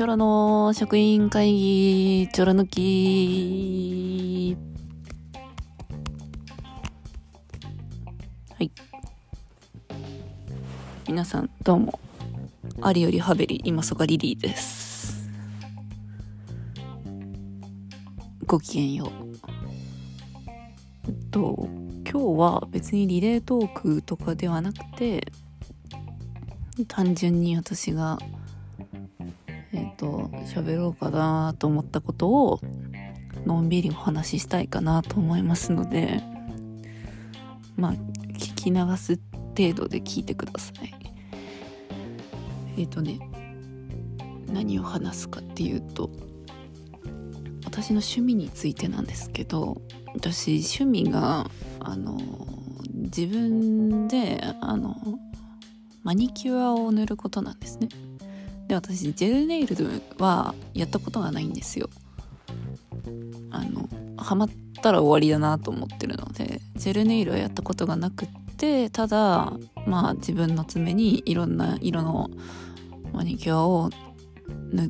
チョロの職員会議、チョロ抜き。はい。皆さん、どうも。ありよりはべり、今そがリリーです。ごきげんよう。えっと、今日は別にリレートークとかではなくて、単純に私が、と喋ろうかなと思ったことをのんびりお話ししたいかなと思いますのでまあ聞き流す程度で聞いてください。えっ、ー、とね何を話すかっていうと私の趣味についてなんですけど私趣味があの自分であのマニキュアを塗ることなんですね。で私ジェルネイルはやったことがないんですよ。あのハマったら終わりだなと思ってるのでジェルネイルはやったことがなくってただまあ自分の爪にいろんな色のマニキュアを塗っ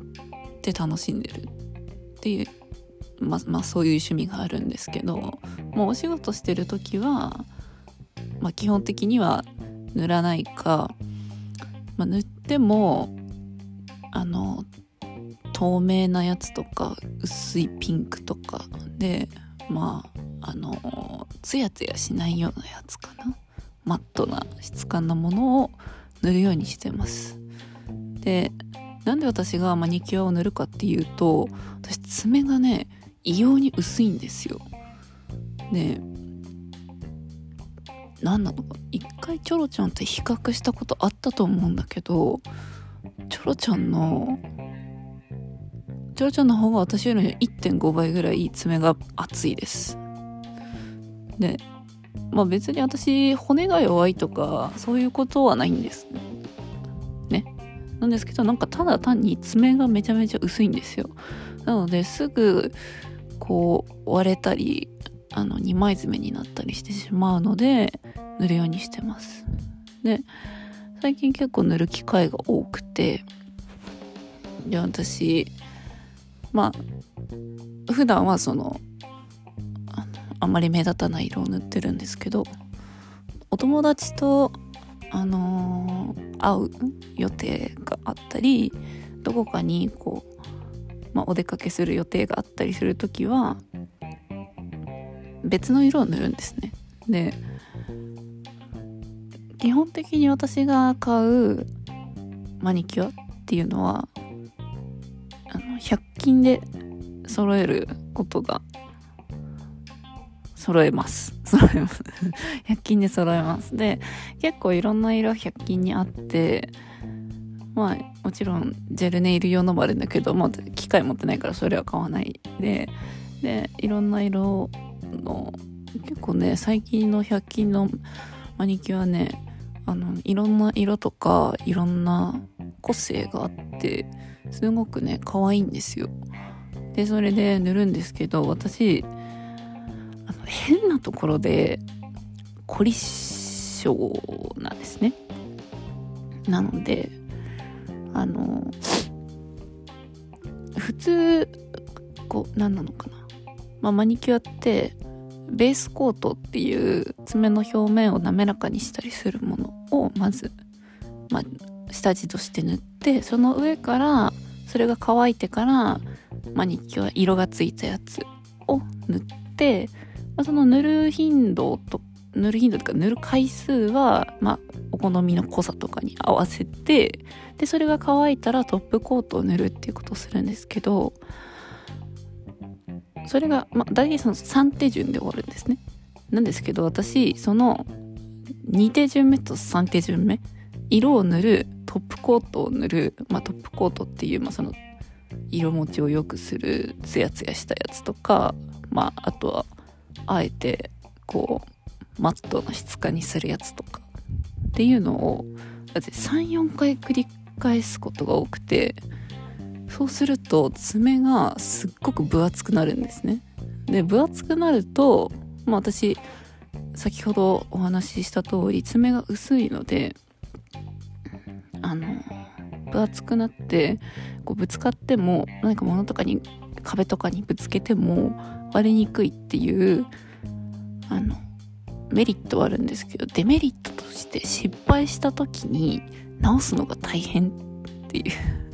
て楽しんでるっていうままあそういう趣味があるんですけどもうお仕事してる時は、まあ、基本的には塗らないか、まあ、塗ってもあの透明なやつとか薄いピンクとかでまああのツヤツヤしないようなやつかな。マットな質感のものを塗るようにしてます。でなんで私がマニキュアを塗るかっていうと私爪がね異様に薄いんですよ。で何なのか一回チョロちゃんって比較したことあったと思うんだけどチョロちゃんのチョロちゃんの方が私より1.5倍ぐらい爪が厚いです。でまあ別に私骨が弱いとかそういうことはないんです。ね。なんですけどなんかただ単に爪がめちゃめちゃ薄いんですよ。なのですぐこう割れたりあの2枚爪になったりしてしまうので塗るようにしてます。で最近結構塗る機会が多くてで私まあ普段はそのあんまり目立たない色を塗ってるんですけどお友達とあのー、会う予定があったりどこかにこう、まあ、お出かけする予定があったりする時は別の色を塗るんですね。で基本的に私が買うマニキュアっていうのはあの100均で揃えることが揃えます。揃えます100均で揃えます。で結構いろんな色100均にあってまあもちろんジェルネイル用のもあるんだけど、まあ、機械持ってないからそれは買わない。ででいろんな色の結構ね最近の100均のマニキュアねあのいろんな色とかいろんな個性があってすごくね可愛いんですよ。でそれで塗るんですけど私あの変なところで凝り性なんですね。なのであの普通こう何なのかな、まあ、マニキュアってベースコートっていう爪の表面を滑らかにしたりするものをまず、まあ、下地として塗ってその上からそれが乾いてからマニキュア色がついたやつを塗って、まあ、その塗る頻度と塗る頻度とか塗る回数は、まあ、お好みの濃さとかに合わせてでそれが乾いたらトップコートを塗るっていうことをするんですけどそれが、まあ、大体その3手順で終わるんですね。なんですけど、私、その2手順目と3手順目、色を塗る、トップコートを塗る、まあ、トップコートっていう、まあ、その、色持ちを良くする、ツヤツヤしたやつとか、まあ、あとは、あえて、こう、マットな質感にするやつとか、っていうのを、3、4回繰り返すことが多くて、そうすると爪がすっごく分厚くなるんですね。で分厚くなると、まあ、私先ほどお話しした通り爪が薄いのであの分厚くなってこうぶつかっても何か物とかに壁とかにぶつけても割れにくいっていうあのメリットはあるんですけどデメリットとして失敗した時に直すのが大変っていう。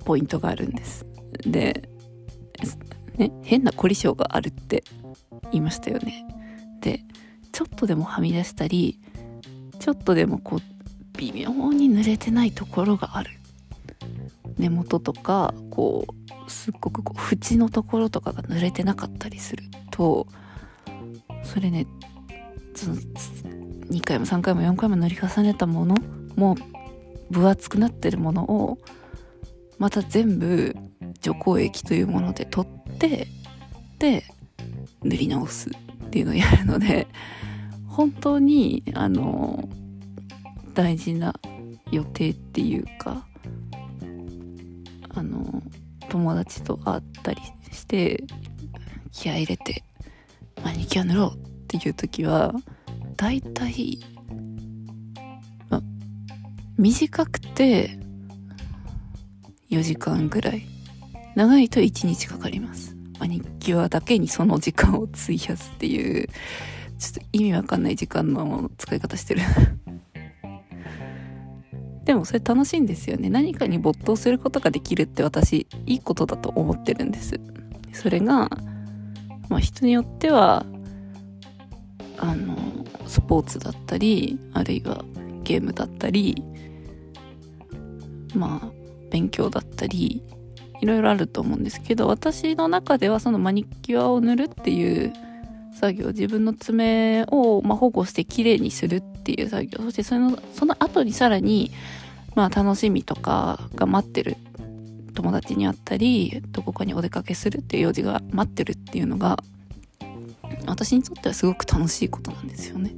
ポイントがあるんです。で、ね、変な凝り性があるって言いましたよね。でちょっとでもはみ出したりちょっとでもこう微妙に濡れてないところがある。根元とかこうすっごくこう縁のところとかが濡れてなかったりするとそれねその2回も3回も4回も塗り重ねたものも分厚くなってるものをまた全部除光液というもので取ってで塗り直すっていうのをやるので 本当にあの大事な予定っていうかあの友達と会ったりして気合入れてマニキュア塗ろうっていう時はだいたい、ま、短くて4時間ぐらい。長いと1日かかります。マニキュアだけにその時間を費やすっていうちょっと意味わかんない時間の使い方してる。でもそれ楽しいんですよね。何かに没頭することができるって私いいことだと思ってるんです。それがまあ人によってはあのスポーツだったりあるいはゲームだったりまあ勉強だったりいろいろあると思うんですけど私の中ではそのマニキュアを塗るっていう作業自分の爪を、ま、保護してきれいにするっていう作業そしてそのその後にさらに、まあ、楽しみとかが待ってる友達に会ったりどこかにお出かけするっていう用事が待ってるっていうのが私にとってはすごく楽しいことなんですよね。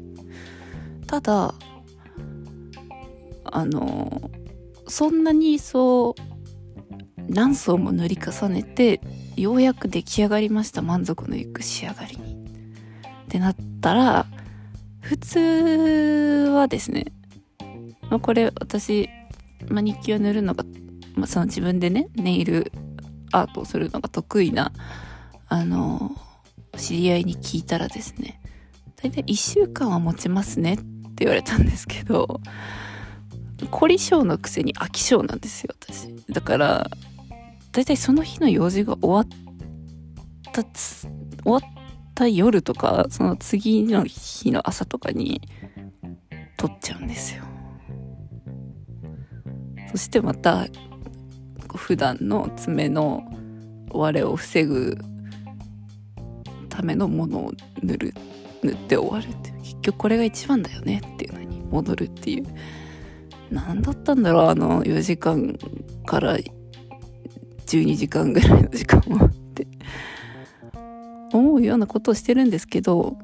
ただあのそんなにそう何層も塗り重ねてようやく出来上がりました。満足のいく仕上がりに。ってなったら普通はですね、まあ、これ私マニキュア塗るのが、まあ、その自分でねネイルアートをするのが得意なあの知り合いに聞いたらですね大体1週間は持ちますねって言われたんですけど凝り性のくせに飽き性なんですよ私。だから大体その日の用事が終わった終わった夜とかその次の日の朝とかに撮っちゃうんですよ。そしてまた普段の爪の割れを防ぐためのものを塗る塗って終わるって結局これが一番だよねっていうのに戻るっていう。何だったんだろうあの4時間から12時間ぐらいの時間もって。思うようなことをしてるんですけど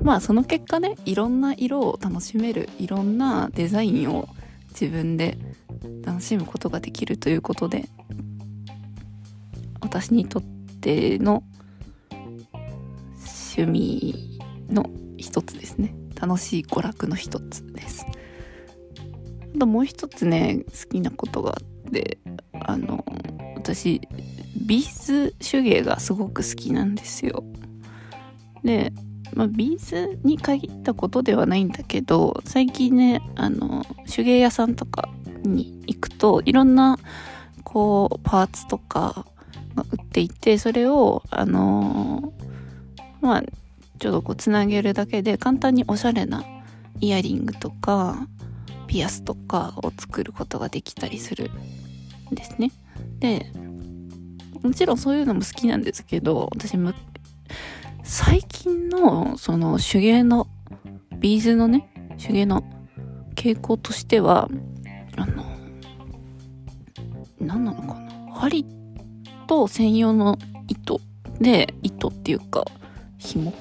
まあその結果ねいろんな色を楽しめるいろんなデザインを自分で楽しむことができるということで私にとっての趣味の一つですね。楽しい娯楽の一つです。ともう一つね好きなことがあってあの私ビーズ手芸がすごく好きなんですよ。で、まあ、ビーズに限ったことではないんだけど最近ねあの手芸屋さんとかに行くといろんなこうパーツとかが売っていてそれをあのまあちょっとこうつなげるだけで簡単におしゃれなイヤリングとかピアスとかを作ることができたりするんですね。でもちろんそういうのも好きなんですけど私む最近のその手芸のビーズのね手芸の傾向としてはあの何なのかな針と専用の糸で糸っていうか紐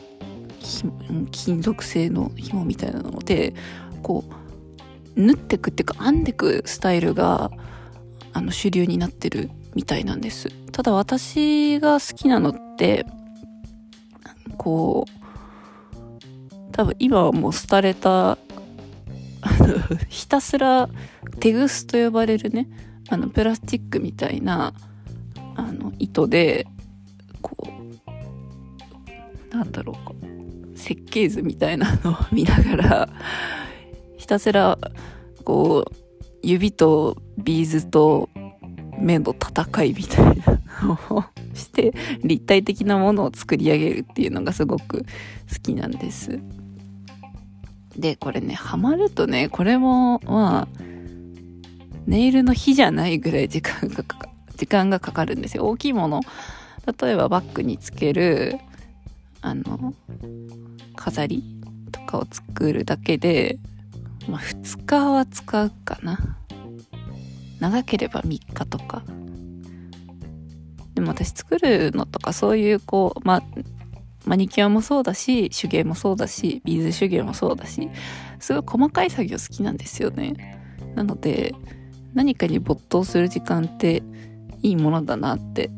金属製の紐みたいなのでこう縫ってくっていうか編んでくスタイルがあの主流になってるみたいなんです。ただ私が好きなのってこう多分今はもう廃れたあ ひたすらテグスと呼ばれるねあのプラスチックみたいなあの糸でこうなんだろうか設計図みたいなのを見ながらひたすらこう指とビーズと目の戦いみたいなのをして 立体的なものを作り上げるっていうのがすごく好きなんです。でこれねハマるとねこれもまあネイルの日じゃないぐらい時間がかか時間がかかるんですよ大きいもの例えばバッグにつけるあの飾りとかを作るだけで、まあ、2日は使うかな。長ければ3日とか。でも私作るのとかそういうこうまあマニキュアもそうだし手芸もそうだしビーズ手芸もそうだしすごい細かい作業好きなんですよね。なので何かに没頭する時間っていいものだなって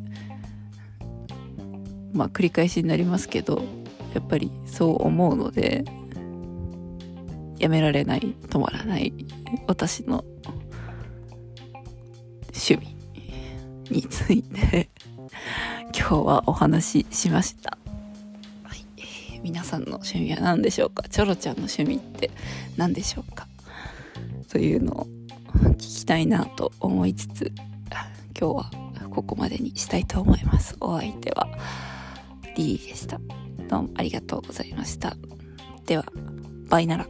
まあ繰り返しになりますけどやっぱりそう思うのでやめられない止まらない私の趣味について今日はお話ししました。はい、皆さんの趣味は何でしょうか？チョロちゃんの趣味って何でしょうか？というのを聞きたいなと思いつつ今日はここまでにしたいと思います。お相手はリリーでした。どうもありがとうございました。では、バイなら。